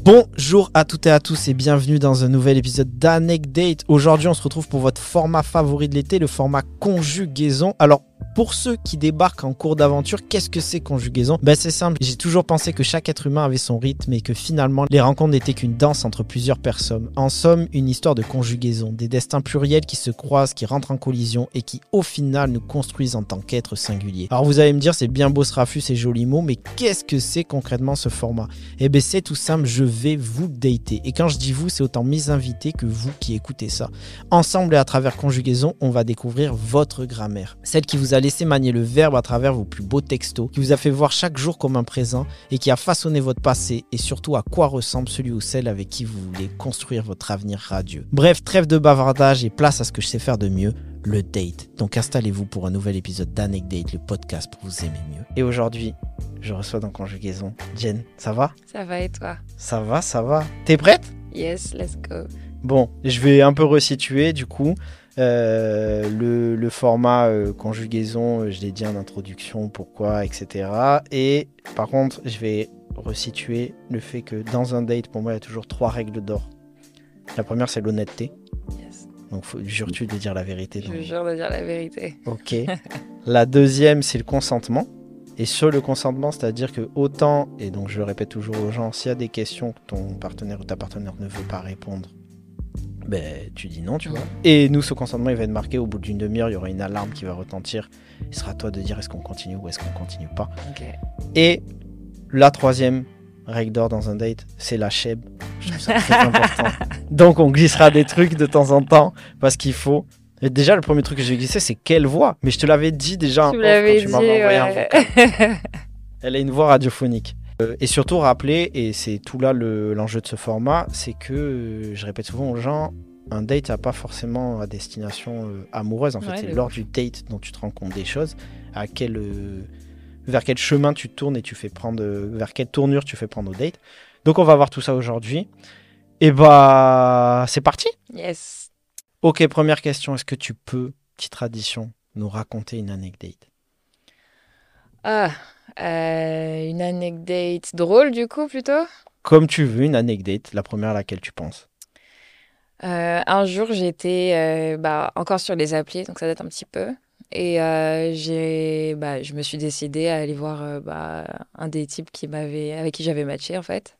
Bonjour à toutes et à tous et bienvenue dans un nouvel épisode d'Anecdate. Aujourd'hui, on se retrouve pour votre format favori de l'été, le format conjugaison. Alors, pour ceux qui débarquent en cours d'aventure, qu'est-ce que c'est conjugaison Ben c'est simple, j'ai toujours pensé que chaque être humain avait son rythme et que finalement les rencontres n'étaient qu'une danse entre plusieurs personnes. En somme, une histoire de conjugaison, des destins pluriels qui se croisent, qui rentrent en collision et qui au final nous construisent en tant qu'êtres singuliers. Alors vous allez me dire c'est bien beau ce rafus, ces jolis mots, mais qu'est-ce que c'est concrètement ce format? Eh ben c'est tout simple, je vais vous dater. Et quand je dis vous, c'est autant mes invités que vous qui écoutez ça. Ensemble et à travers conjugaison, on va découvrir votre grammaire, celle qui vous a laissé manier le verbe à travers vos plus beaux textos, qui vous a fait voir chaque jour comme un présent et qui a façonné votre passé et surtout à quoi ressemble celui ou celle avec qui vous voulez construire votre avenir radieux. Bref, trêve de bavardage et place à ce que je sais faire de mieux, le date. Donc installez-vous pour un nouvel épisode d'Anecdate, le podcast pour vous aimer mieux. Et aujourd'hui, je reçois dans Conjugaison Jen, ça va? Ça va et toi? Ça va, ça va. T'es prête? Yes, let's go. Bon, je vais un peu resituer du coup. Euh, le, le format euh, conjugaison, euh, je l'ai dit en introduction, pourquoi, etc. Et par contre, je vais resituer le fait que dans un date, pour moi, il y a toujours trois règles d'or. La première, c'est l'honnêteté. Yes. Donc, jures-tu de dire la vérité Je jure de dire la vérité. Ok. la deuxième, c'est le consentement. Et sur le consentement, c'est-à-dire que autant, et donc je le répète toujours aux gens, s'il y a des questions que ton partenaire ou ta partenaire ne veut pas répondre, ben tu dis non, tu vois. Et nous, ce consentement, il va être marqué au bout d'une demi-heure, il y aura une alarme qui va retentir. Il sera à toi de dire est-ce qu'on continue ou est-ce qu'on continue pas. Et la troisième règle d'or dans un date, c'est la cheb. Je trouve ça très important. Donc on glissera des trucs de temps en temps parce qu'il faut. Et déjà, le premier truc que j'ai glissé, c'est quelle voix? Mais je te l'avais dit déjà. en Tu off dit, un ouais. vocal. Elle a une voix radiophonique. Euh, et surtout rappeler, et c'est tout là le- l'enjeu de ce format, c'est que, euh, je répète souvent aux gens, un date n'a pas forcément à destination euh, amoureuse. En fait, c'est lors du date dont tu te rends compte des choses, à quel, euh, vers quel chemin tu tournes et tu fais prendre, euh, vers quelle tournure tu fais prendre au date. Donc on va voir tout ça aujourd'hui. Et bah, c'est parti. yes. Ok, première question. Est-ce que tu peux, petite tradition, nous raconter une anecdote? Ah, euh, une anecdote drôle du coup plutôt? Comme tu veux, une anecdote, la première à laquelle tu penses. Euh, un jour, j'étais euh, bah, encore sur les applis, donc ça date un petit peu. Et j'ai, bah, je me suis décidée à aller voir bah, un des types qui m'avait, avec qui j'avais matché en fait.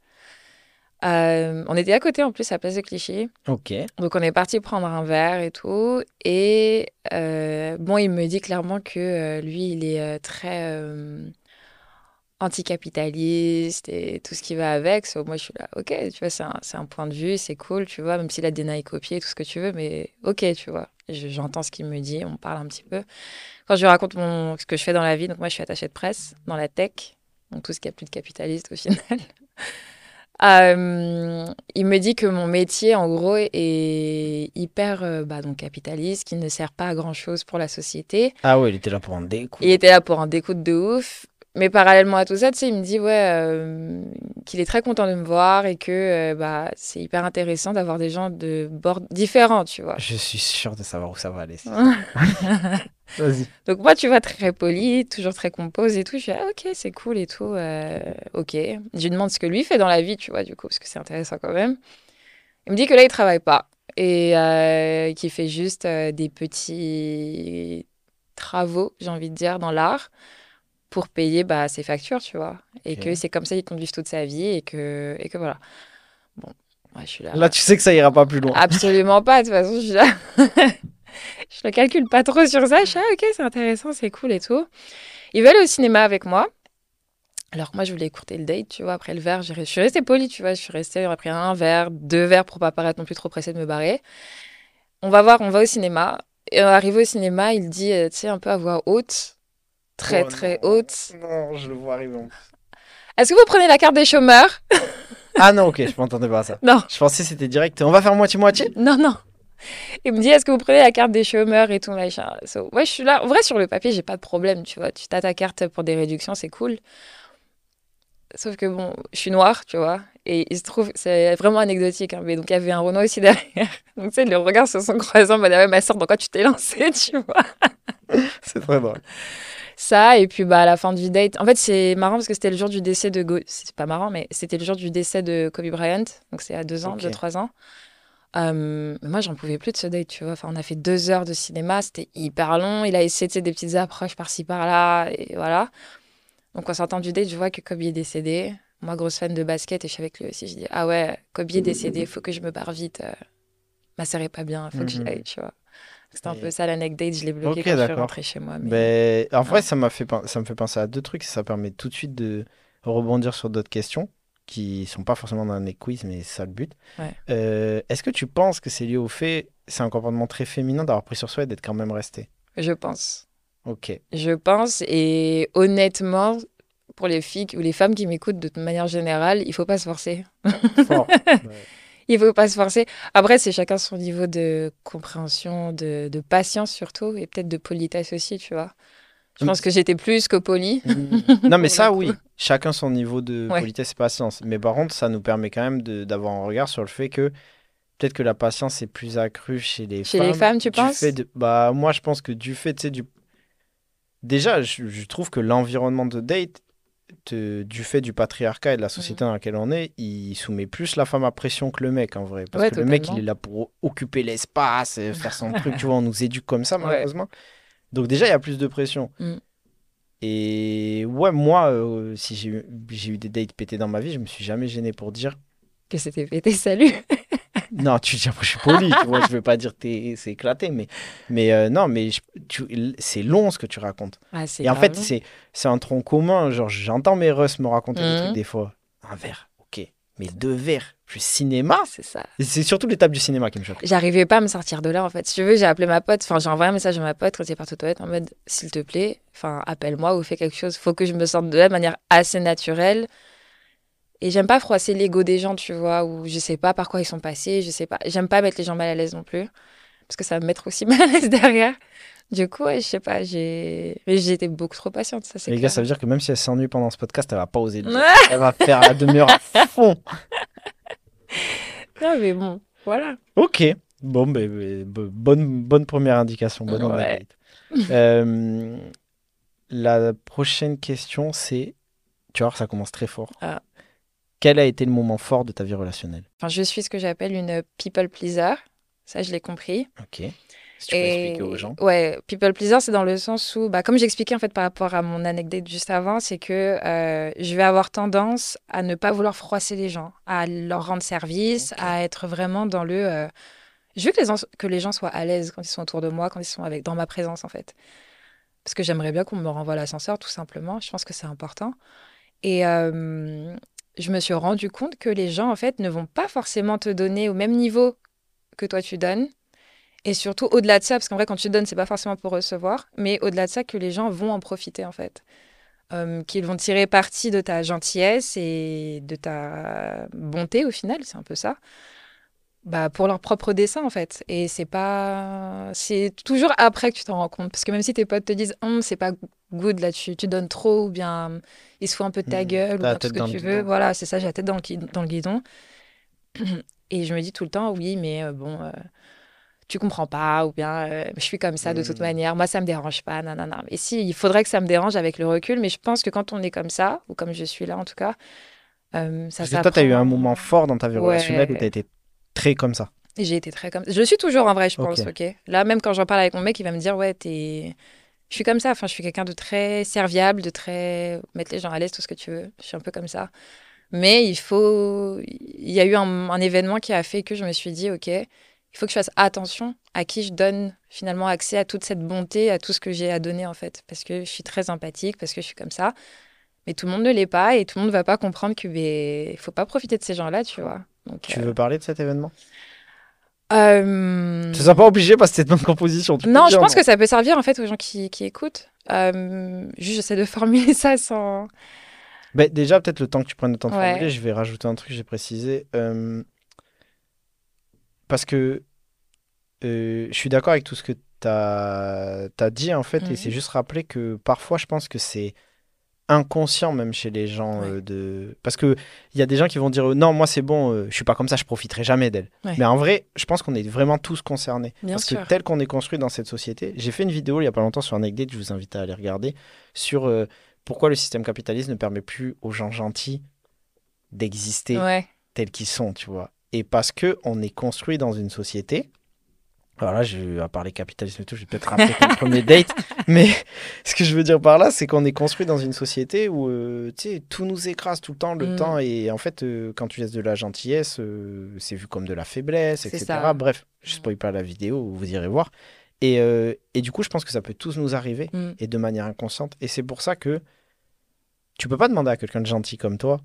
On était à côté en plus à Place de Clichy. Ok. Donc on est parti prendre un verre et tout. Et bon, il me dit clairement que lui, il est très anticapitaliste et tout ce qui va avec. So, moi, je suis là, ok, tu vois, c'est un, point de vue, c'est cool, tu vois, même s'il a des Nike copiés, tout ce que tu veux, mais ok, tu vois. Je- J'entends ce qu'il me dit, on parle un petit peu. Quand je lui raconte mon, ce que je fais dans la vie, donc moi, je suis attachée de presse dans la tech, donc tout ce qui a plus de capitaliste au final. Euh, il me dit que mon métier, en gros, est hyper euh, bah, donc capitaliste, qui ne sert pas à grand chose pour la société. Ah ouais, il était là pour en découdre. Il était là pour en découdre de ouf. Mais parallèlement à tout ça, tu sais, il me dit ouais, euh, qu'il est très content de me voir et que euh, bah, c'est hyper intéressant d'avoir des gens de bords différents, tu vois. Je suis sûr de savoir où ça va aller. Vas-y. Donc moi, tu vois, très poli, toujours très compose et tout. Je suis ah, ok, c'est cool et tout. euh, ok. Je lui demande ce que lui fait dans la vie, tu vois, du coup, parce que c'est intéressant quand même. Il me dit que là, il travaille pas et qu'il fait juste des petits travaux, j'ai envie de dire, dans l'art pour payer bah, ses factures, tu vois. Et que c'est comme ça qu'il compte vivre toute sa vie et que, et que voilà. Bon, ouais, je suis là. Là, tu sais que ça ira pas plus loin. Absolument pas, de toute façon, je suis là. je le calcule pas trop sur ça. Je suis là, ok, c'est intéressant, c'est cool et tout. Il veut aller au cinéma avec moi. Alors que moi, je voulais écouter le date, tu vois. Après le verre, je suis restée polie, tu vois. Je suis restée, j'aurais pris un verre, deux verres pour pas paraître non plus trop pressée de me barrer. On va voir, on va au cinéma. Et arrivé au cinéma, il dit, euh, tu sais, un peu à voix haute, très Oh très non. haute. Non, je le vois arriver. Est-ce que vous prenez la carte des chômeurs? Ah non, ok, je m'entendais pas à ça. Non, Je pensais que c'était direct. On va faire moitié-moitié? Non, non. Il me dit, est-ce que vous prenez la carte des chômeurs et tout, machin? So, ouais, je suis là. En vrai, sur le papier, j'ai pas de problème, tu vois. Tu as ta carte pour des réductions, c'est cool. Sauf que bon, je suis noire, tu vois. Et il se trouve, c'est vraiment anecdotique, hein, mais donc il y avait un Renault aussi derrière. Donc tu sais, les regards se sont croisés en mode, ah ouais, ma soeur, dans quoi tu t'es lancée, tu vois? C'est très drôle. Ça, et puis bah, à la fin du date, en fait, c'est marrant parce que c'était le jour du décès de. Go... C'est pas marrant, mais c'était le jour du décès de Kobe Bryant. Donc c'est à deux ans, Ok. deux, trois ans. Euh, moi, j'en pouvais plus de ce date, tu vois. Enfin, on a fait deux heures de cinéma, c'était hyper long. Il a essayé des petites approches par-ci, par-là, et voilà. Donc, en sortant du date, je vois que Kobe est décédé. Moi, grosse fan de basket, et je suis avec lui aussi. Je dis, ah ouais, Kobe est décédé, faut que je me barre vite. euh, Ma sœur est pas bien, faut que j'y Mhm. aille, tu vois. C'était un peu ça l'anecdote, je l'ai bloqué Ok, quand je suis d'accord. rentrée chez moi. mais- Ben, en vrai, Ouais. ça m'a fait, ça me fait penser à deux trucs. Ça permet tout de suite de rebondir sur d'autres questions qui sont pas forcément dans les quiz, mais c'est ça le but. Ouais. Euh, Est-ce que tu penses que c'est lié au fait, c'est un comportement très féminin d'avoir pris sur soi et d'être quand même resté Je pense. Ok. Je pense, et honnêtement, pour les filles ou les femmes qui m'écoutent de manière générale, il faut pas se forcer. Fort. Il faut pas se forcer. Après, c'est chacun son niveau de compréhension, de, de patience surtout, et peut-être de politesse aussi, tu vois. Je Mm. pense que j'étais plus que polie. non, mais ça, oui. Chacun son niveau de Ouais. politesse et patience. Mais par contre, ça nous permet quand même d'avoir un regard sur le fait que peut-être que la patience est plus accrue chez les Chez femmes. les femmes, tu du penses? fait de- Bah, moi, je pense que du fait, tu sais, du. Déjà, je, je trouve que l'environnement de date, te- du fait du patriarcat et de la société dans laquelle on est, il soumet plus la femme à pression que le mec, en vrai. Parce Ouais, que le mec, il est là pour occuper l'espace, et faire son truc, tu vois, on nous éduque comme ça, Ouais. malheureusement. Donc, déjà, il y a plus de pression. Mm. Et ouais, moi, euh, si j'ai eu, eu des dates pétés dans ma vie, je me suis jamais gêné pour dire Que c'était pété, salut. non, tu dis je suis poli, tu vois, je veux pas dire t'es c'est éclaté, mais mais euh, non, mais c'est long ce que tu racontes. Ah, Et en fait, c'est un tronc commun, genre j'entends mes russes me raconter des trucs des fois. Un verre, ok, mais deux verres, je suis cinéma. c'est ça. C'est surtout l'étape du cinéma qui me choque. J'arrivais pas à me sortir de là en fait. Si tu veux, j'ai appelé ma pote, enfin j'ai envoyé un message à ma pote quand est partie aux toilettes en mode s'il te plaît, enfin appelle-moi ou fais quelque chose. Faut que je me sorte de là de manière assez naturelle. Et j'aime pas froisser l'ego des gens, tu vois, ou je sais pas par quoi ils sont passés, je sais pas. J'aime pas mettre les gens mal à l'aise non plus, parce que ça va me mettre aussi mal à l'aise derrière. Du coup, ouais, je sais pas, j'ai été beaucoup trop patiente, ça c'est Les clair. gars, ça veut dire que même si elle s'ennuie pendant ce podcast, elle va pas oser le dire. Elle va faire la demi-heure à fond. Non mais bon, voilà. Ok. Bon, ben, ben, bonne, bonne première indication. Bonne Ouais. Euh, la prochaine question, c'est. Tu voir, ça commence très fort. Ah. Quel a été le moment fort de ta vie relationnelle? Enfin, je suis ce que j'appelle une people pleaser. Ça, je l'ai compris. Ok. Si tu peux expliquer aux gens. Ouais, people pleaser, c'est dans le sens où, bah, comme j'expliquais en fait par rapport à mon anecdote juste avant, c'est que euh, je vais avoir tendance à ne pas vouloir froisser les gens, à leur rendre service, à être vraiment dans le. euh, Je veux que les, gens, que les gens soient à l'aise quand ils sont autour de moi, quand ils sont avec, dans ma présence en fait. Parce que j'aimerais bien qu'on me renvoie l'ascenseur, tout simplement. Je pense que c'est important. Et euh, je me suis rendu compte que les gens en fait ne vont pas forcément te donner au même niveau que toi tu donnes. Et surtout, au-delà de ça, parce qu'en vrai, quand tu donnes, c'est pas forcément pour recevoir, mais au-delà de ça, que les gens vont en profiter, en fait. Euh, qu'ils vont tirer parti de ta gentillesse et de ta bonté, au final, c'est un peu ça. Bah, pour leur propre dessin, en fait. Et c'est pas. C'est toujours après que tu t'en rends compte. Parce que même si tes potes te disent, Hum, c'est pas good là, tu, tu donnes trop, ou bien il se fout un peu de ta Mhm. gueule, ou bien tout ce que tu veux. guidon. Voilà, c'est ça, j'ai la tête dans le, dans le guidon. Et je me dis tout le temps, oui, mais euh, bon, euh, tu comprends pas, ou bien euh, je suis comme ça de toute Mhm. manière, moi ça me dérange pas, nanana. Et si, il faudrait que ça me dérange avec le recul, mais je pense que quand on est comme ça, ou comme je suis là en tout cas, euh, ça toi, tu as eu un moment fort dans ta vie Ouais. relationnelle où tu as été très comme ça. J'ai été très comme Je le suis toujours en vrai, je pense, Ok. Là, même quand j'en parle avec mon mec, il va me dire, ouais, t'es. Je suis comme ça, enfin, je suis quelqu'un de très serviable, de très. mettre les gens à l'aise, tout ce que tu veux. Je suis un peu comme ça. Mais il faut. Il y a eu un, un événement qui a fait que je me suis dit, ok, il faut que je fasse attention à qui je donne finalement accès à toute cette bonté, à tout ce que j'ai à donner, en fait. Parce que je suis très empathique, parce que je suis comme ça. Mais tout le monde ne l'est pas et tout le monde ne va pas comprendre que ben, faut pas profiter de ces gens-là, tu vois. Donc, Tu euh, veux parler de cet événement? Euh, Tu ne pas obligé parce que c'est de bonne composition. tu Non, je dire pense que ça peut servir en fait aux gens qui, qui écoutent. Euh, juste, j'essaie de formuler ça sans. Bah, déjà, peut-être le temps que tu prennes le temps de Ouais. formuler, je vais rajouter un truc j'ai précisé. Euh, parce que je suis d'accord avec tout ce que tu as, dit, en fait, et Mhm. c'est juste rappeler que parfois, je pense que c'est inconscient même chez les gens Ouais. euh, de parce que il y a des gens qui vont dire euh, non moi c'est bon euh, je suis pas comme ça je profiterai jamais d'elle Ouais. mais en vrai je pense qu'on est vraiment tous concernés Bien parce sûr. que tel qu'on est construit dans cette société j'ai fait une vidéo il y a pas longtemps sur Anecdate je vous invite à aller regarder sur euh, pourquoi le système capitaliste ne permet plus aux gens gentils d'exister Ouais. tels qu'ils sont, tu vois. Et parce que on est construit dans une société. Alors là, je vais parler capitalisme et tout, je vais peut-être rappeler ton premier date. Mais ce que je veux dire par là, c'est qu'on est construit dans une société où euh, tu sais, tout nous écrase tout le temps, le Mm. temps. Et en fait, euh, quand tu laisses de la gentillesse, euh, c'est vu comme de la faiblesse, etc. ça. Bref, je spoil pas la vidéo, vous irez voir. Et, euh, et du coup, je pense que ça peut tous nous arriver Mm. et de manière inconsciente. Et c'est pour ça que tu peux pas demander à quelqu'un de gentil comme toi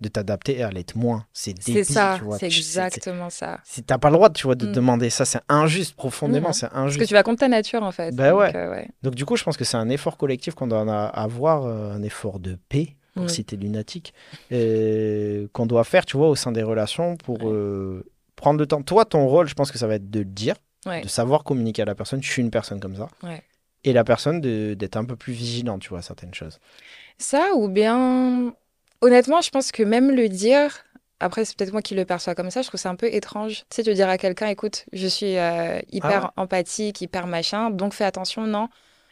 de t'adapter et à l'être moins. C'est débile, ça, tu vois. c'est exactement ça. Si t'as pas le droit, tu vois, de te Mm. demander ça, c'est injuste profondément, Mhm. c'est Parce que injuste. tu vas contre ta nature, en fait. Bah Donc, ouais. euh, ouais. Donc du coup, je pense que c'est un effort collectif qu'on doit avoir, euh, un effort de paix, pour Mm. citer lunatique, euh, qu'on doit faire, tu vois, au sein des relations pour euh, prendre le temps. Toi, ton rôle, je pense que ça va être de le dire, Ouais. de savoir communiquer à la personne. Je suis une personne comme ça. Ouais. Et la personne d'être un peu plus vigilant, tu vois, à certaines choses. Ça, ou bien, honnêtement, je pense que même le dire, après, c'est peut-être moi qui le perçois comme ça, je trouve ça un peu étrange. Tu sais, de dire à quelqu'un, écoute, je suis euh, hyper Ah empathique, hyper machin, donc fais attention, non.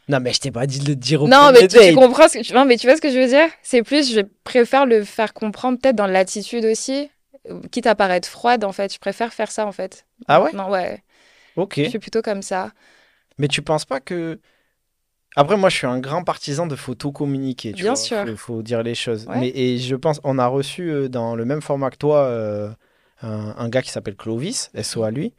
Non, mais je t'ai pas dit de le dire au Non, mais tu, tu comprends ce que tu... Non, mais tu vois ce que je veux dire? C'est plus, je préfère le faire comprendre peut-être dans l'attitude aussi, quitte à paraître froide, en fait. Je préfère faire ça, en fait. Ah ouais? Non, ouais. Ok. Je suis plutôt comme ça. Mais tu penses pas que. Après, moi, je suis un grand partisan de faut tout communiquer. Tu Bien vois. sûr. Faut, faut dire les choses. Ouais. Mais, et je pense, on a reçu euh, dans le même format que toi euh, un, un gars qui s'appelle Clovis, SO à lui.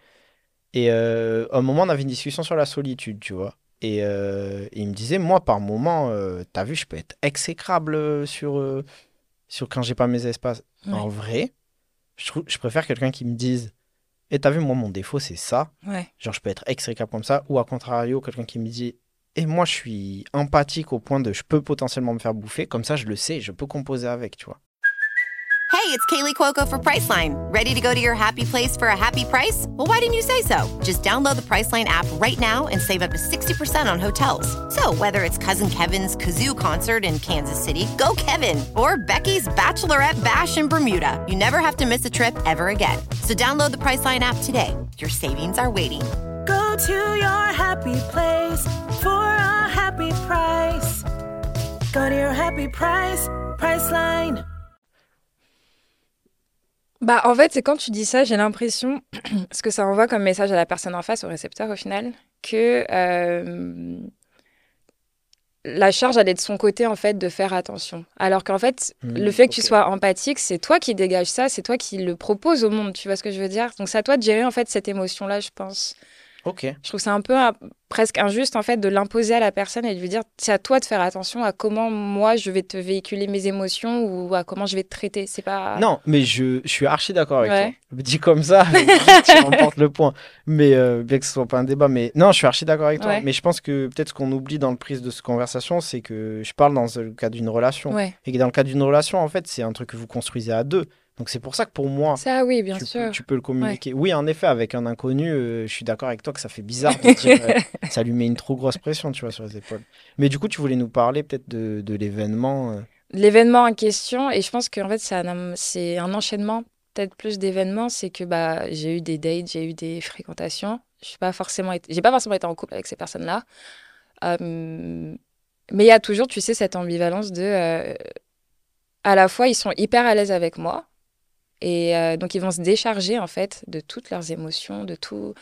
Et euh, à un moment, on avait une discussion sur la solitude, tu vois. Et il me disait, moi, par moment, t'as vu, je peux être exécrable sur, sur quand j'ai pas mes espaces. Ouais. En vrai, je, trouve, je préfère quelqu'un qui me dise, et t'as vu, moi, mon défaut, c'est ça. Ouais. Genre, je peux être exécrable comme ça. Ou à contrario, quelqu'un qui me dit Et moi, je suis empathique au point de je peux potentiellement me faire bouffer. Comme ça, je le sais, je peux composer avec, tu vois. Hey, it's Kaylee Cuoco for Priceline. Ready to go to your happy place for a happy price? Well, why didn't you say so? Just download the Priceline app right now and save up to 60% on hotels. So, whether it's Cousin Kevin's Kazoo concert in Kansas City, go Kevin, or Becky's Bachelorette Bash in Bermuda, you never have to miss a trip ever again. So, download the Priceline app today. Your savings are waiting. Go to your happy place for a happy price. Go to your happy price, Priceline. Bah, en fait, c'est quand tu dis ça, j'ai l'impression, ce que ça envoie comme message à la personne en face, au récepteur au final, que euh, la charge, elle est de son côté, en fait, de faire attention. Alors qu'en fait, Mmh, le fait que tu sois empathique, c'est toi qui dégages ça, c'est toi qui le propose au monde, tu vois ce que je veux dire? Donc, c'est à toi de gérer, en fait, cette émotion-là, je pense. Ok. Je trouve ça un peu presque injuste, en fait, de l'imposer à la personne et de lui dire, c'est à toi de faire attention à comment moi, je vais te véhiculer mes émotions ou à comment je vais te traiter. C'est pas... Non, mais je, je suis archi d'accord avec Ouais. toi. Dis comme ça, tu remportes le point. Mais euh, bien que ce soit pas un débat, mais non, je suis archi d'accord avec toi. Ouais. Mais je pense que peut-être ce qu'on oublie dans le prise de cette conversation, c'est que je parle dans le cadre d'une relation. Ouais. Et que dans le cadre d'une relation, en fait, c'est un truc que vous construisez à deux. Donc c'est pour ça que pour moi, Ça, oui, bien tu, sûr. Peux, tu peux le communiquer. Oui, en effet, avec un inconnu, euh, je suis d'accord avec toi que ça fait bizarre de dire. euh, ça lui met une trop grosse pression, tu vois, sur les épaules. Mais du coup, tu voulais nous parler peut-être de, de l'événement. euh. l'événement en question et je pense qu'en fait c'est un, c'est un enchaînement peut-être plus d'événements c'est que bah j'ai eu des dates j'ai eu des fréquentations je suis pas forcément été- j'ai pas forcément été en couple avec ces personnes là mais il y a toujours tu sais cette ambivalence de à la fois ils sont hyper à l'aise avec moi et euh, donc ils vont se décharger en fait de toutes leurs émotions de tout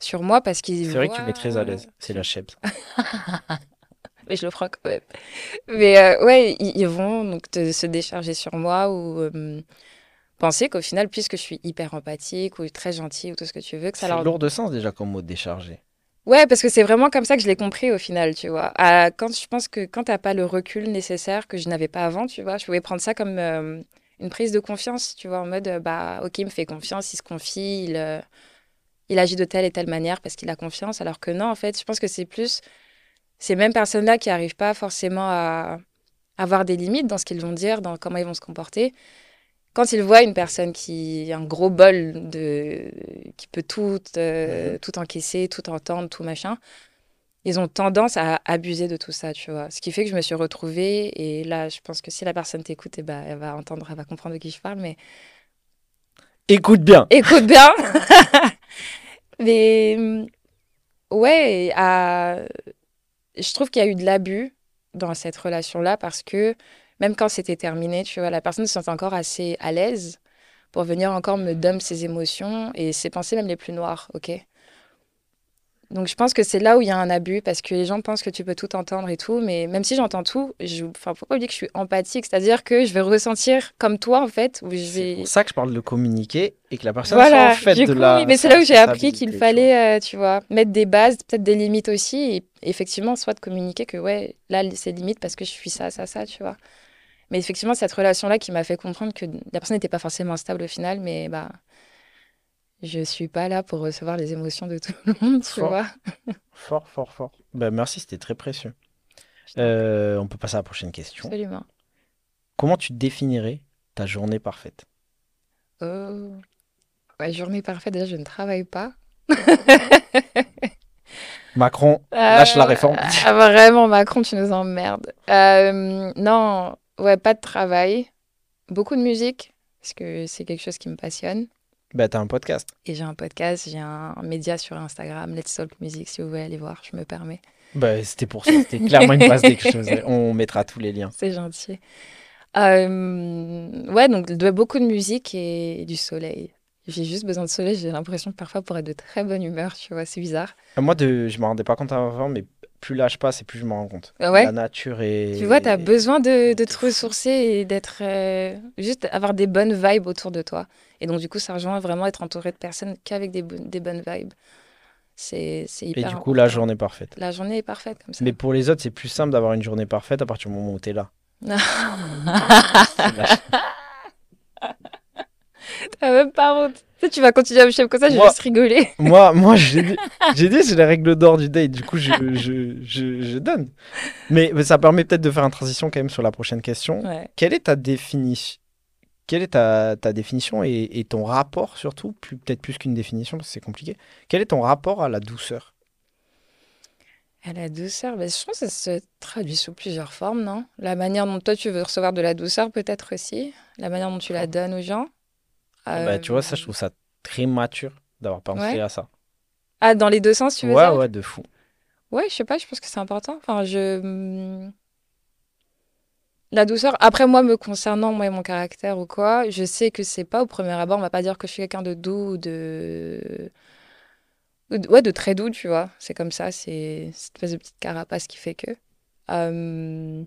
sur moi parce qu'ils C'est vrai que tu mets très à l'aise. C'est la chèvre. mais je le prends quand même. Mais euh, ouais, ils, ils vont donc te- se décharger sur moi ou euh, penser qu'au final, puisque je suis hyper empathique ou très gentille ou tout ce que tu veux, que ça C'est leur... lourd de sens déjà comme mot déchargé. Ouais, parce que c'est vraiment comme ça que je l'ai compris au final, tu vois. À- quand je pense que quand t'as pas le recul nécessaire que je n'avais pas avant, tu vois, je pouvais prendre ça comme euh, une prise de confiance, tu vois, en mode euh, bah ok, il me fait confiance, il se confie, il, euh, il agit de telle et telle manière parce qu'il a confiance, alors que non, en fait, je pense que c'est plus ces mêmes personnes-là qui arrivent pas forcément à, avoir des limites dans ce qu'ils vont dire, dans comment ils vont se comporter. Quand ils voient une personne qui a un gros bol de qui peut tout euh, tout encaisser, tout entendre, tout machin, ils ont tendance à abuser de tout ça, tu vois. Ce qui fait que je me suis retrouvée et là, je pense que si la personne t'écoute, eh ben, elle va entendre, elle va comprendre de qui je parle, mais Écoute bien. écoute bien. Mais hum, ouais, à- je trouve qu'il y a eu de l'abus dans cette relation-là parce que même quand c'était terminé, tu vois, la personne se sentait encore assez à l'aise pour venir encore me dump ses émotions et ses pensées même les plus noires, ok? Donc je pense que c'est là où il y a un abus parce que les gens pensent que tu peux tout entendre et tout, mais même si j'entends tout, je, enfin, faut pas oublier que je suis empathique, c'est-à-dire que je vais ressentir comme toi en fait, où je C'est vais. pour ça que je parle de communiquer et que la personne Voilà, soit en fait du de coup, la. mais c'est là où j'ai appris qu'il fallait, euh, tu vois, mettre des bases, peut-être des limites aussi, et effectivement, soit de communiquer que, ouais, là, c'est limite parce que je suis ça, ça, ça, tu vois. Mais effectivement, cette relation-là qui m'a fait comprendre que la personne n'était pas forcément stable au final, mais bah, je suis pas là pour recevoir les émotions de tout le monde, tu Fort. vois. Fort, fort, fort. Ben, merci, c'était très précieux. Euh, on peut passer à la prochaine question. Absolument. Comment tu définirais ta journée parfaite? Oh. Ouais, journée parfaite, déjà, je ne travaille pas. Macron, lâche la Euh, réforme. ah, vraiment, Macron, tu nous emmerdes. Euh, non, ouais, pas de travail. Beaucoup de musique, parce que c'est quelque chose qui me passionne. Ben, t'as un podcast. Et j'ai un podcast, j'ai un média sur Instagram, Let's Talk Music, si vous voulez aller voir, je me permets. Ben, c'était pour ça. C'était clairement une passe D que je faisais. On mettra tous les liens. C'est gentil. Euh, ouais, donc de, beaucoup de musique et du soleil. J'ai juste besoin de soleil, j'ai l'impression que parfois pour être de très bonne humeur, tu vois, c'est bizarre. Euh, Moi, de... je me rendais pas compte avant, mais plus là je passe et plus je me rends compte. Ah ouais La nature est. Tu vois, tu as besoin de, te ressourcer et d'être. euh, juste avoir des bonnes vibes autour de toi. Et donc, du coup, ça rejoint vraiment être entouré de personnes qu'avec des, bo- des bonnes vibes. C'est c'est Et hyper. du coup, la journée parfaite. La journée est parfaite comme ça. Mais pour les autres, c'est plus simple d'avoir une journée parfaite à partir du moment où t'es là. T'as même pas honte. Tu sais, tu vas continuer à me chef comme ça, je vais juste rigoler. moi, moi j'ai dit, dit, c'est les règles d'or du date. Du coup, je, je, je, je donne. Mais, mais ça permet peut-être de faire une transition quand même sur la prochaine question. Ouais. Quelle est ta définition Quelle est ta, ta définition et, et ton rapport surtout, peut-être plus qu'une définition parce que c'est compliqué. Quel est ton rapport à la douceur? À la douceur, ben, je pense que ça se traduit sous plusieurs formes, non? La manière dont toi tu veux recevoir de la douceur, peut-être aussi. La manière dont tu la donnes aux gens. Bah, Tu vois, ça, je trouve ça très mature d'avoir pensé Ouais. à ça. Ah, dans les deux sens, tu veux ouais, dire? ouais, de fou. Ouais, je sais pas, je pense que c'est important. Enfin, je. hum, La douceur, après moi, me concernant, moi et mon caractère ou quoi, je sais que c'est pas au premier abord, on va pas dire que je suis quelqu'un de doux ou de. ou de- Ouais, de très doux, tu vois. C'est comme ça, c'est cette espèce de petite carapace qui fait que. Hum,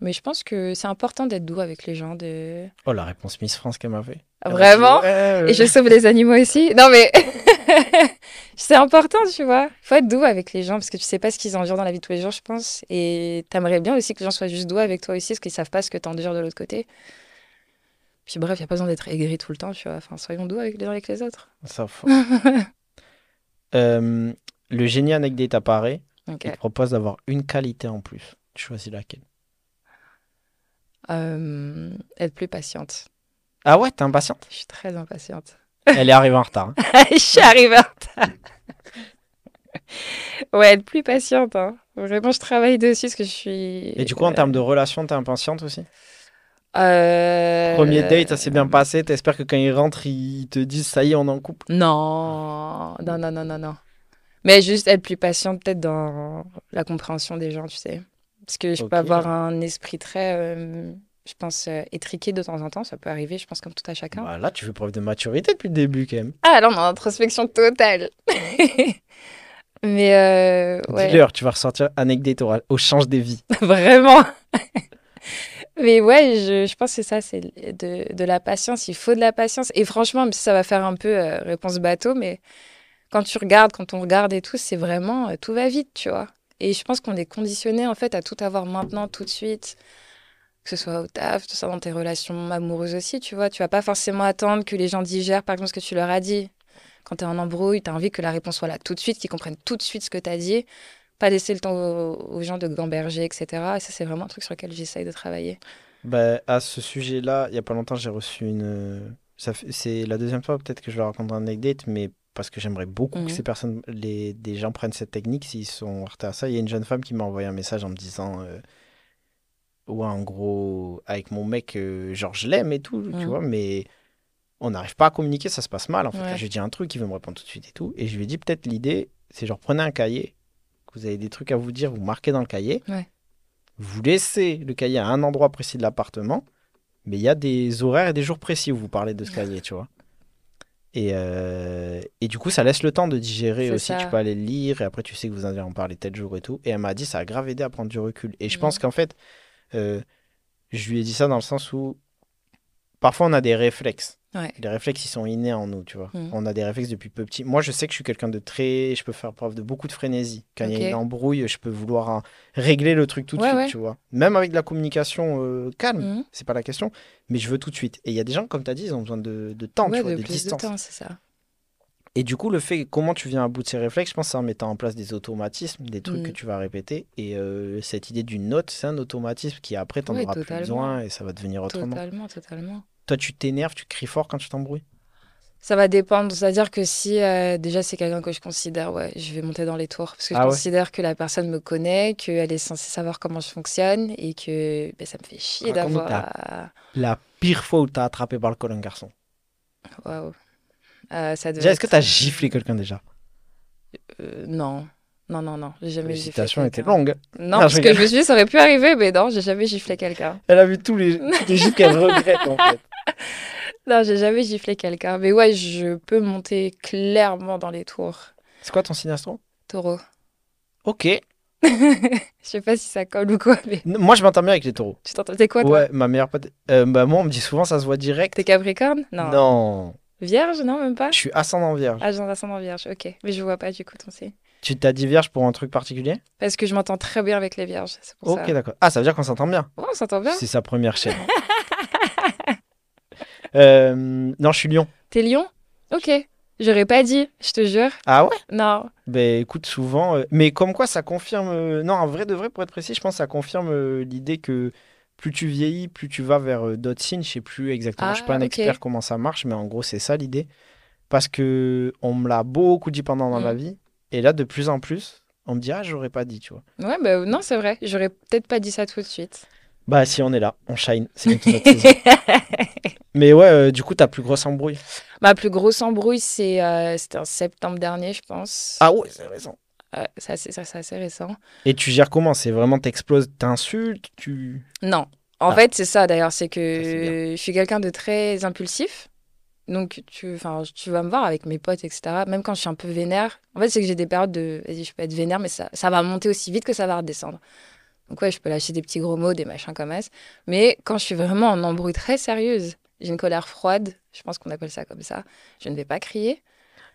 Mais je pense que c'est important d'être doux avec les gens, de. Oh, la réponse Miss France qu'elle m'a fait. M'a dit, Vraiment? Et je sauve les animaux aussi? Non, mais c'est important, tu vois. Il faut être doux avec les gens parce que tu sais pas ce qu'ils endurent dans la vie de tous les jours, je pense. Et t'aimerais bien aussi que les gens soient juste doux avec toi aussi parce qu'ils savent pas ce que t'endures de l'autre côté. Puis bref, il n'y a pas besoin d'être aigri tout le temps, tu vois. Enfin, soyons doux avec les uns avec les autres. Ça, faut- Euh, le génie anecdote apparaît. Ok. Il te propose d'avoir une qualité en plus. Tu choisis laquelle? Euh, être plus patiente. Ah ouais, t'es impatiente? Je suis très impatiente. Elle est arrivée en retard. hein. je suis arrivée en retard. ouais, être plus patiente. Hein. Vraiment, je travaille dessus parce que je suis. Et du coup, en termes de relation, t'es impatiente aussi? Euh, Premier date, ça s'est bien passé. T'espères que quand ils rentrent, ils te disent ça y est, on est en couple? Non, non, non, non, non, non. Mais juste être plus patiente peut-être dans la compréhension des gens, tu sais. Parce que je peux avoir un esprit très, euh, je pense, euh, étriqué de temps en temps. Ça peut arriver, je pense, comme tout à chacun. Bah, là, tu fais preuve de maturité depuis le début quand même. Ah, là, on est en introspection totale. Mais euh, ouais. Dis-leur, tu vas ressortir anecdote au, au change des vies. Vraiment. Mais ouais, je, je pense que c'est ça, c'est de, de la patience. Il faut de la patience. Et franchement, même si ça va faire un peu euh, réponse bateau, mais quand tu regardes, quand on regarde et tout, c'est vraiment, euh, tout va vite, tu vois. Et je pense qu'on est conditionné, en fait, à tout avoir maintenant, tout de suite. Que ce soit au taf, que ce soit dans tes relations amoureuses aussi, tu vois. Tu vas pas forcément attendre que les gens digèrent, par exemple, ce que tu leur as dit. Quand tu es en embrouille, tu as envie que la réponse soit là tout de suite, qu'ils comprennent tout de suite ce que tu as dit. Pas laisser le temps aux, gens de gamberger, etc. Et ça, c'est vraiment un truc sur lequel j'essaye de travailler. Bah, à ce sujet-là, il y a pas longtemps, j'ai reçu une. Ça c'est la deuxième fois peut-être que je vais raconter un anecdote, mais parce que j'aimerais beaucoup Mhm. que ces personnes, les, des gens prennent cette technique s'ils sont heurtés à ça. Il y a une jeune femme qui m'a envoyé un message en me disant, euh, ouais, en gros, avec mon mec, euh, genre je l'aime et tout, tu Mhm. vois, mais on n'arrive pas à communiquer, ça se passe mal. En fait, Ouais. Lui dis un truc, il veut me répondre tout de suite et tout, et je lui ai dit peut-être l'idée, c'est genre prenez un cahier, que vous avez des trucs à vous dire, vous marquez dans le cahier. Ouais. Vous laissez le cahier à un endroit précis de l'appartement, mais il y a des horaires et des jours précis où vous parlez de ce cahier, tu vois. Et, euh, et du coup, ça laisse le temps de digérer aussi. ça. Tu peux aller le lire et après, tu sais que vous allez en parler tel jour et tout. Et elle m'a dit, ça a grave aidé à prendre du recul. Et je Mhm. pense qu'en fait, euh, je lui ai dit ça dans le sens où parfois on a des réflexes. Ouais. Les réflexes, ils sont innés en nous, tu vois. Mhm. On a des réflexes depuis peu petit. Moi, je sais que je suis quelqu'un de très. Je peux faire preuve de beaucoup de frénésie. Quand il y a une embrouille, je peux vouloir hein, régler le truc tout de Ouais, suite, ouais. tu vois. Même avec de la communication euh, calme, Mhm. c'est pas la question. Mais je veux tout de suite. Et il y a des gens, comme tu as dit, ils ont besoin de, de temps, tu vois, de de, plus distance. de temps, c'est ça. Et du coup, le fait, comment tu viens à bout de ces réflexes, je pense c'est en mettant en place des automatismes, des trucs Mm. que tu vas répéter. Et euh, cette idée d'une note, c'est un automatisme qui après, tu Ouais, auras plus besoin et ça va devenir autrement. Totalement, totalement. Toi, tu t'énerves, tu cries fort quand tu t'embrouilles? Ça va dépendre. C'est-à-dire que si euh, déjà c'est quelqu'un que je considère, ouais, je vais monter dans les tours. Parce que je Ah ouais? considère que la personne me connaît, qu'elle est censée savoir comment je fonctionne et que ben, ça me fait chier d'avoir. La pire fois où t'as attrapé par le col un garçon. Waouh. Euh, ça devait Déjà, est-ce que être, t'as euh, giflé quelqu'un déjà? Euh, Non. Non, non, non. J'ai jamais giflé. Elle était longue. Non, Non, parce que je me suis dit, ça aurait pu arriver, mais non, j'ai jamais giflé quelqu'un. Elle a vu tous les, les gifs qu'elle regrette, en fait. Non, j'ai jamais giflé quelqu'un. Mais ouais, je peux monter clairement dans les tours. C'est quoi ton signe astro? Taureau. Ok. Je sais pas si ça colle ou quoi, mais Moi, je m'entends bien avec les taureaux. tu t'entends. T'es quoi, toi? Ouais, ma meilleure pote. euh, bah, moi, on me dit souvent, ça se voit direct. T'es Capricorne? Non. Non. Vierge Non, même pas Je suis ascendant vierge. Ah, ascendant vierge, ok. Mais je vois pas du coup ton signe. Tu t'as dit vierge pour un truc particulier? Parce que je m'entends très bien avec les vierges, c'est pour Ok, ça. d'accord. Ah, ça veut dire qu'on s'entend bien. Ouais, on s'entend bien. C'est sa première chaîne. Euh, non, je suis lion. T'es lion? Ok. J'aurais pas dit, je te jure. Ah ouais? Non. Ben écoute, souvent. euh, Mais comme quoi, ça confirme. euh, Non, en vrai, de vrai, pour être précis, je pense que ça confirme l'idée que plus tu vieillis, plus tu vas vers euh, d'autres signes. Je sais plus exactement. je suis pas un Ah, expert comment ça marche, mais en gros, c'est ça l'idée. Parce que on me l'a beaucoup dit pendant dans Mm. ma vie. Et là, de plus en plus, on me dit Ah, j'aurais pas dit, tu vois. Ouais, bah non, c'est vrai. J'aurais peut-être pas dit ça tout de suite. Bah, si on est là, on shine. C'est bientôt notre saison. Mais ouais, euh, du coup, ta plus grosse embrouille. Ma plus grosse embrouille, c'est, euh, c'était en septembre dernier, je pense. Ah ouais, c'est raison. Ouais, c'est assez, récent. Et tu gères comment? C'est vraiment t'exploses, t'insultes, tu. Non. En Ah. fait, c'est ça d'ailleurs, c'est Ça, que je suis quelqu'un de très impulsif. Donc, tu, tu vas me voir avec mes potes, etc. Même quand je suis un peu vénère. En fait, c'est que j'ai des périodes de. Vas-y, je peux être vénère, mais ça, ça va monter aussi vite que ça va redescendre. Donc, ouais, je peux lâcher des petits gros mots, des machins comme ça. Mais quand je suis vraiment en embrouille très sérieuse, j'ai une colère froide, je pense qu'on appelle ça comme ça, je ne vais pas crier.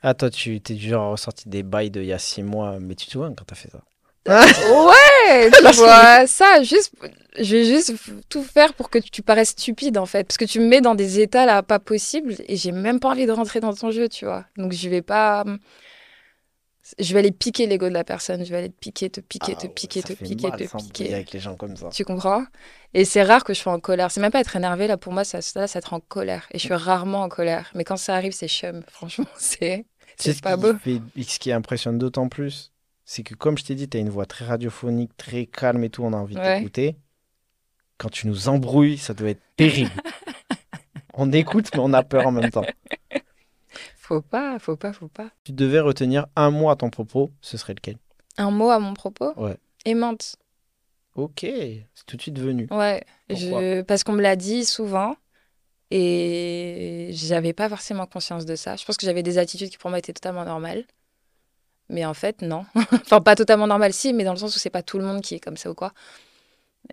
Ah, toi, tu t'es du genre à ressortir des bails d'il y a six mois, mais tu te souviens quand t'as fait ça Ouais, tu vois, ça, juste, je vais juste tout faire pour que tu paraisses stupide, en fait. Parce que tu me mets dans des états là pas possibles et j'ai même pas envie de rentrer dans ton jeu, tu vois. Donc je vais pas. Je vais aller piquer l'ego de la personne, je vais aller te piquer, te piquer, Ah te ouais, piquer, te piquer, mal, te piquer. avec les gens comme ça. Tu comprends? Et c'est rare que je sois en colère. C'est même pas être énervé, là, pour moi, ça, ça, ça te rend en colère. Et je suis rarement en colère. Mais quand ça arrive, c'est chum. Franchement, c'est c'est ce pas qui beau. fait- ce qui impressionne d'autant plus, c'est que comme je t'ai dit, tu as une voix très radiophonique, très calme et tout, on a envie Ouais. t'écouter. Quand tu nous embrouilles, ça doit être terrible. on écoute, mais on a peur en même temps. Faut pas, faut pas, faut pas. Tu devais retenir un mot à ton propos, ce serait lequel? Un mot à mon propos? Ouais. Aimante. Ok, c'est tout de suite venu. Ouais, je... parce qu'on me l'a dit souvent et j'avais pas forcément conscience de ça. Je pense que j'avais des attitudes qui pour moi étaient totalement normales. Mais en fait, non. enfin, pas totalement normales, si, mais dans le sens où c'est pas tout le monde qui est comme ça ou quoi.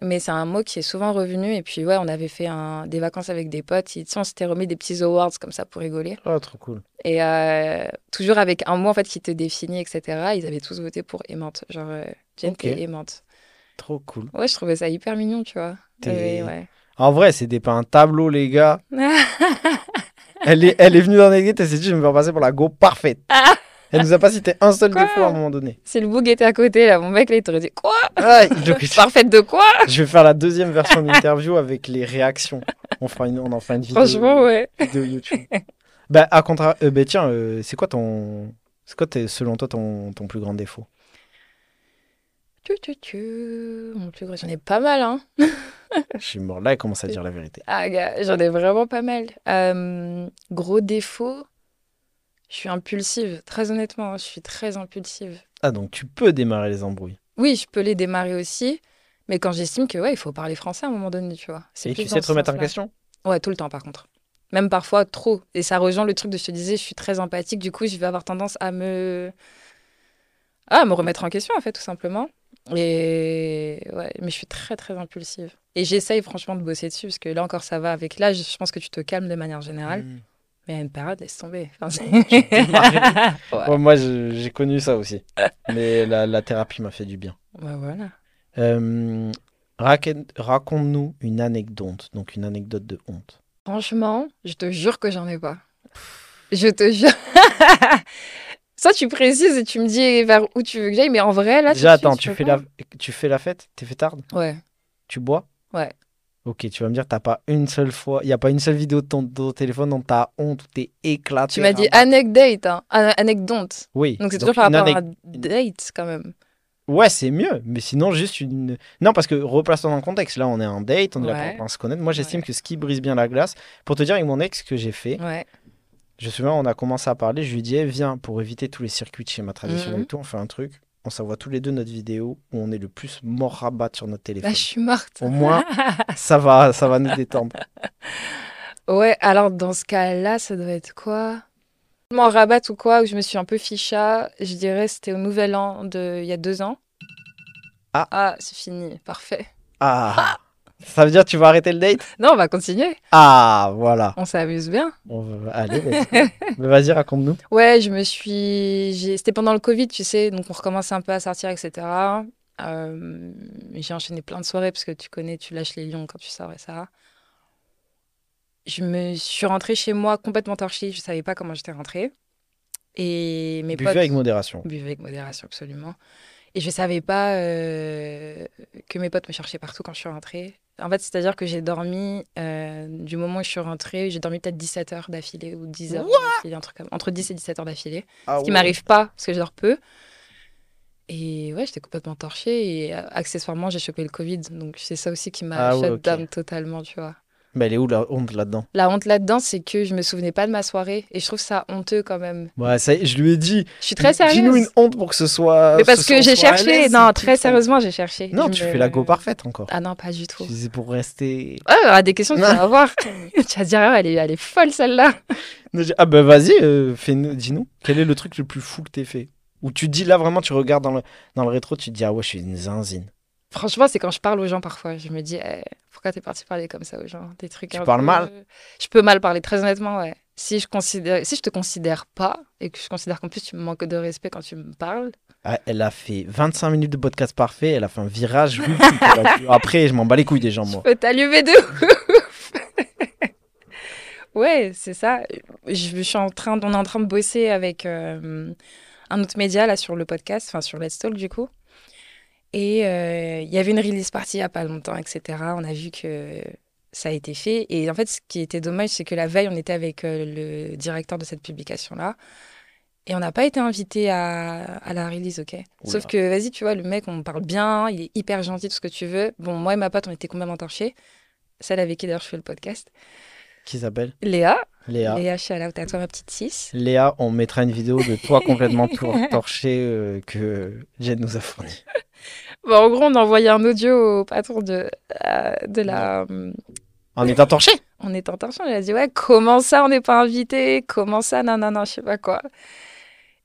Mais c'est un mot qui est souvent revenu. Et puis, ouais, on avait fait un... des vacances avec des potes. Et, tu sais, on s'était remis des petits awards comme ça pour rigoler. Oh, trop cool. Et euh, toujours avec un mot en fait qui te définit, etc. Ils avaient tous voté pour aimante. Genre, euh, Jen, Ok. t'es aimante. Trop cool. Ouais, je trouvais ça hyper mignon, tu vois. Ouais, ouais. En vrai, c'était pas un tableau, les gars. Elle est, elle est venue dans les guettes, elle s'est dit, je vais me faire passer pour la go parfaite. Elle nous a pas cité un seul Quoi défaut à un moment donné. Si le boug était à côté, là, mon mec, là, il t'aurait dit Quoi? Ah, donc, Parfaite de quoi? Je vais faire la deuxième version d'interview avec les réactions. On, fera une, on en fera une vidéo, Franchement, ouais. vidéo YouTube. bah, à contra... euh, bah, tiens, euh, c'est quoi ton. C'est quoi, selon toi, ton, ton plus grand défaut? Tu, tu, tu. Mon plus gros, j'en ai pas mal, hein. Je suis mort là, il commence à dire la vérité? Ah, gars, j'en ai vraiment pas mal. Euh, gros défaut, je suis impulsive. Très honnêtement, je suis très impulsive. Ah, donc tu peux démarrer les embrouilles. Oui, je peux les démarrer aussi, mais quand j'estime que ouais, il faut parler français à un moment donné, tu vois. Et tu sais te remettre en question? Ouais, tout le temps par contre. Même parfois trop. Et ça rejoint le truc de je te disais, je suis très empathique, du coup, je vais avoir tendance à me. Ah, à me remettre en question, en fait, tout simplement. Et ouais, mais je suis très, très impulsive. Et j'essaye franchement de bosser dessus, parce que là encore, ça va avec l'âge. Je pense que tu te calmes de manière générale. Mm. Mais à une période, laisse tomber. Enfin, c'est- Ouais. Ouais, moi, j'ai connu ça aussi. Mais la, la thérapie m'a fait du bien. Voilà. Euh, Raconte-nous une anecdote, donc une anecdote de honte. Franchement, je te jure que j'en ai pas. Je te jure. Ça, tu précises et tu me dis vers où tu veux que j'aille, mais en vrai, là. Déjà, attends, tu je fais, la, tu fais la fête T'es fêtarde? Ouais. Tu bois? Ouais. Ok, tu vas me dire, t'as pas une seule fois, il n'y a pas une seule vidéo de ton, de ton téléphone dont t'as honte ou t'es éclaté. Tu m'as dit anecdote, hein. An- anecdote. Oui. Donc c'est toujours par rapport à date, quand même. Ouais, c'est mieux, mais sinon, juste une. Non, parce que replaçons dans le contexte. Là, on est en date, on est là Ouais. pour apprendre à se connaître. Moi, j'estime Ouais. que ce qui brise bien la glace, pour te dire, avec mon ex, ce que j'ai fait, Ouais. Je me souviens, on a commencé à parler, je lui dis, eh, viens, pour éviter tous les circuits de schéma traditionnel Mhm. et tout, on fait un truc. On s'envoie tous les deux notre vidéo où on est le plus mort rabat sur notre Là, téléphone. je suis morte. Au moins, ça va, ça va nous détendre. Ouais, alors dans ce cas-là, ça doit être quoi? Mon rabat ou quoi, où je me suis un peu ficha, je dirais c'était au Nouvel An de il y a deux ans. Ah. Ah, c'est fini, parfait. Ah Ça veut dire que tu vas arrêter le date? Non, on va continuer, Ah, voilà. on s'amuse bien. On va... Allez, vas-y. Raconte-nous. Ouais, je me suis. C'était pendant le Covid, tu sais, donc on recommençait un peu à sortir, etc. Euh, J'ai enchaîné plein de soirées parce que tu connais, tu lâches les lions quand tu sors et ça. Je me suis rentrée chez moi complètement torchée, je savais pas comment j'étais rentrée. Et mes Buvez potes. avec modération. Buvez avec modération, absolument. Et je savais pas euh, que mes potes me cherchaient partout quand je suis rentrée. En fait, c'est-à-dire que j'ai dormi, euh, du moment où je suis rentrée, j'ai dormi peut-être 17 heures d'affilée ou 10 heures d'affilée, un truc comme- entre 10 et 17 heures d'affilée. Ah Ce qui m'arrive pas, parce que je dors peu. Et ouais, j'étais complètement torchée. Et euh, accessoirement, j'ai chopé le Covid. Donc c'est ça aussi qui m'a Ah ouais, shut down totalement, tu vois. Mais elle est où la honte là-dedans? La honte là-dedans, c'est que je me souvenais pas de ma soirée. Et je trouve ça honteux quand même. Ouais, ça je lui ai dit. Je suis très sérieuse. Dis-nous une honte pour que ce soit. Mais parce ce que j'ai cherché. Non, très sérieusement, j'ai cherché. Non, Je tu me- fais la go parfaite encore. Ah non, pas du tout. C'est pour rester. Ouais, il y aura des questions que tu vas voir. tu vas dire, ah, elle est, elle est folle celle-là. Ah bah vas-y, euh, dis-nous. Quel est le truc le plus fou que t'aies fait? Ou tu dis là vraiment, tu regardes dans le, dans le rétro, tu te dis ah ouais, je suis une zinzine. Franchement, c'est quand je parle aux gens parfois. Je me dis, eh, pourquoi t'es parti parler comme ça aux gens? Des trucs. Tu un parles peu- mal? Je peux mal parler, très honnêtement, ouais. Si je, considère... si je te considère pas et que je considère qu'en plus tu me manques de respect quand tu me parles, Ah, elle a fait 25 minutes de podcast parfait, elle a fait un virage. Après, je m'en bats les couilles des gens, je moi. peux t'allumer de ouf. ouais, c'est ça. Je, je suis en train, on est en train de bosser avec euh, un autre média là sur le podcast, enfin sur Let's Talk du coup. Et euh, il y avait une release party il y a pas longtemps, etc. On a vu que ça a été fait. Et en fait, ce qui était dommage, c'est que la veille, on était avec euh, le directeur de cette publication-là. Et on n'a pas été invité à, à la release, ok? Oula. Sauf que, vas-y, tu vois, le mec, on parle bien, il est hyper gentil, tout ce que tu veux. Bon, moi et ma pote, on était complètement torchés. Celle avec qui, d'ailleurs, je fais le podcast. Qui s'appelle? Léa. Léa. Léa, shout out à toi, ma petite 6. Léa, on mettra une vidéo de toi complètement tor- torché euh, que Jen nous a fourni. Bon, en gros, on a envoyé un audio au patron de, euh, de la... euh, En étant torché on est en tension. Elle a dit Ouais, comment ça, on n'est pas invité? Comment ça? Non, non, non, je sais pas quoi.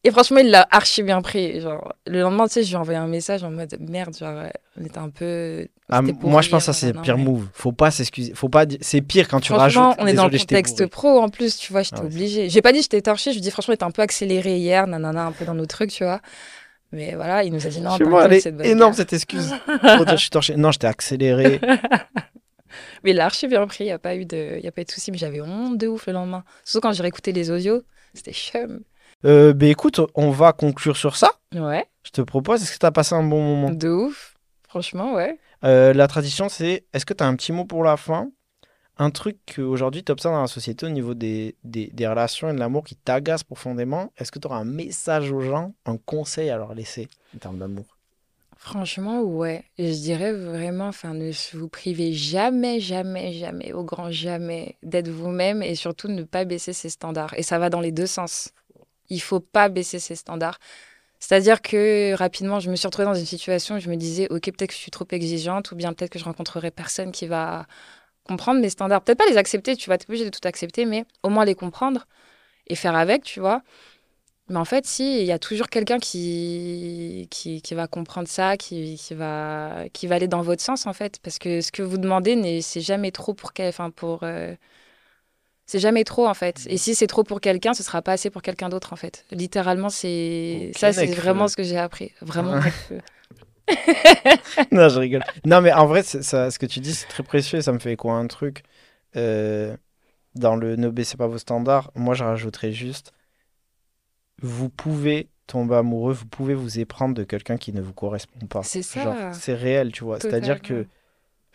Et franchement, il l'a archi bien pris. Genre, le lendemain, tu sais, je lui ai envoyé un message en mode merde, genre, on était un peu. Ah, moi, je pense que ça, c'est le pire mais- move. Faut pas s'excuser. Faut pas. C'est pire quand tu rajoutes. on est dans le contexte pro en plus, tu vois, j'étais Ah ouais. obligée. J'ai pas dit j'étais torchée, je lui ai dit franchement, t'es un peu accéléré hier, nanana, un peu dans nos trucs, tu vois. Mais voilà, il nous a dit non, moi, elle est bonne énorme cette excuse. Dire, je suis torché. Non, j'étais accéléré. Mais il l'a archi bien pris, il n'y a pas eu de, y a pas eu de souci, mais j'avais honte de ouf le lendemain. Surtout quand j'ai réécouté les audios, c'était chum. Euh, ben écoute, on va conclure sur ça. Ouais, Je te propose, est-ce que tu as passé un bon moment? De ouf. Franchement, ouais. Euh, La tradition, c'est est-ce que tu as un petit mot pour la fin? Un truc qu'aujourd'hui tu observes dans la société au niveau des, des, relations et de l'amour qui t'agace profondément. Est-ce que tu auras un message aux gens, un conseil à leur laisser en termes d'amour? Franchement, ouais. Je dirais vraiment, enfin, ne vous privez jamais, jamais, jamais, au grand jamais, d'être vous-même et surtout ne pas baisser ses standards. Et ça va dans les deux sens. Il faut pas baisser ses standards. C'est-à-dire que rapidement, je me suis retrouvée dans une situation où je me disais, ok, peut-être que je suis trop exigeante ou bien peut-être que je rencontrerai personne qui va comprendre mes standards. Peut-être pas les accepter, tu vas être obligé de tout accepter, mais au moins les comprendre et faire avec, tu vois. Mais en fait, si, il y a toujours quelqu'un qui, qui, qui va comprendre ça, qui, qui, va, qui va aller dans votre sens, en fait. Parce que ce que vous demandez, c'est jamais trop pour... Enfin, pour euh, c'est jamais trop, en fait. Et si c'est trop pour quelqu'un, ce sera pas assez pour quelqu'un d'autre, en fait. Littéralement, c'est... Ça, c'est vraiment ce que j'ai appris. Vraiment. Non, je rigole. Non, mais en vrai, ça, ce que tu dis, c'est très précieux. Ça me fait quoi un truc Euh, Dans le ne baissez pas vos standards, moi, je rajouterais juste vous pouvez tomber amoureux, vous pouvez vous éprendre de quelqu'un qui ne vous correspond pas. C'est ça. C'est réel, tu vois. C'est-à-dire que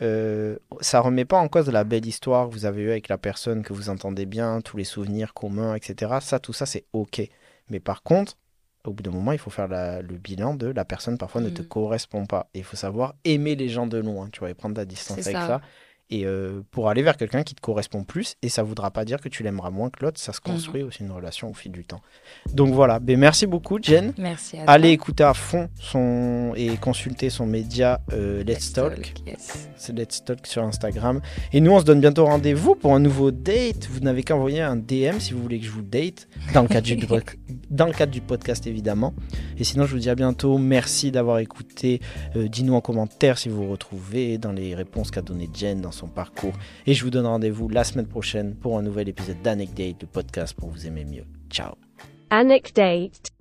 euh, ça remet pas en cause la belle histoire que vous avez eue avec la personne que vous entendez bien, tous les souvenirs communs, etc. Ça, tout ça, c'est OK. Mais par contre, au bout d'un moment, il faut faire la- le bilan de la personne parfois ne te Mhm. correspond pas. Et il faut savoir aimer les gens de loin, tu vois, et prendre ta distance avec ça. ça. Et euh, pour aller vers quelqu'un qui te correspond plus, et ça voudra pas dire que tu l'aimeras moins que l'autre, ça se construit aussi une relation au fil du temps. Donc voilà, ben, merci beaucoup Jen. Merci à toi. Allez écouter à fond son et consulter son média euh, Let's Talk. Yes. C'est Let's Talk sur Instagram. Et nous, on se donne bientôt rendez-vous pour un nouveau date. Vous n'avez qu'à envoyer un DM si vous voulez que je vous date, dans le cadre, du, dans le cadre du podcast évidemment. Et sinon, je vous dis à bientôt. Merci d'avoir écouté. Euh, Dis-nous en commentaire si vous vous retrouvez dans les réponses qu'a donné Jen dans son parcours. Et je vous donne rendez-vous la semaine prochaine pour un nouvel épisode d'Anecdate, le podcast pour vous aimer mieux. Ciao Anecdate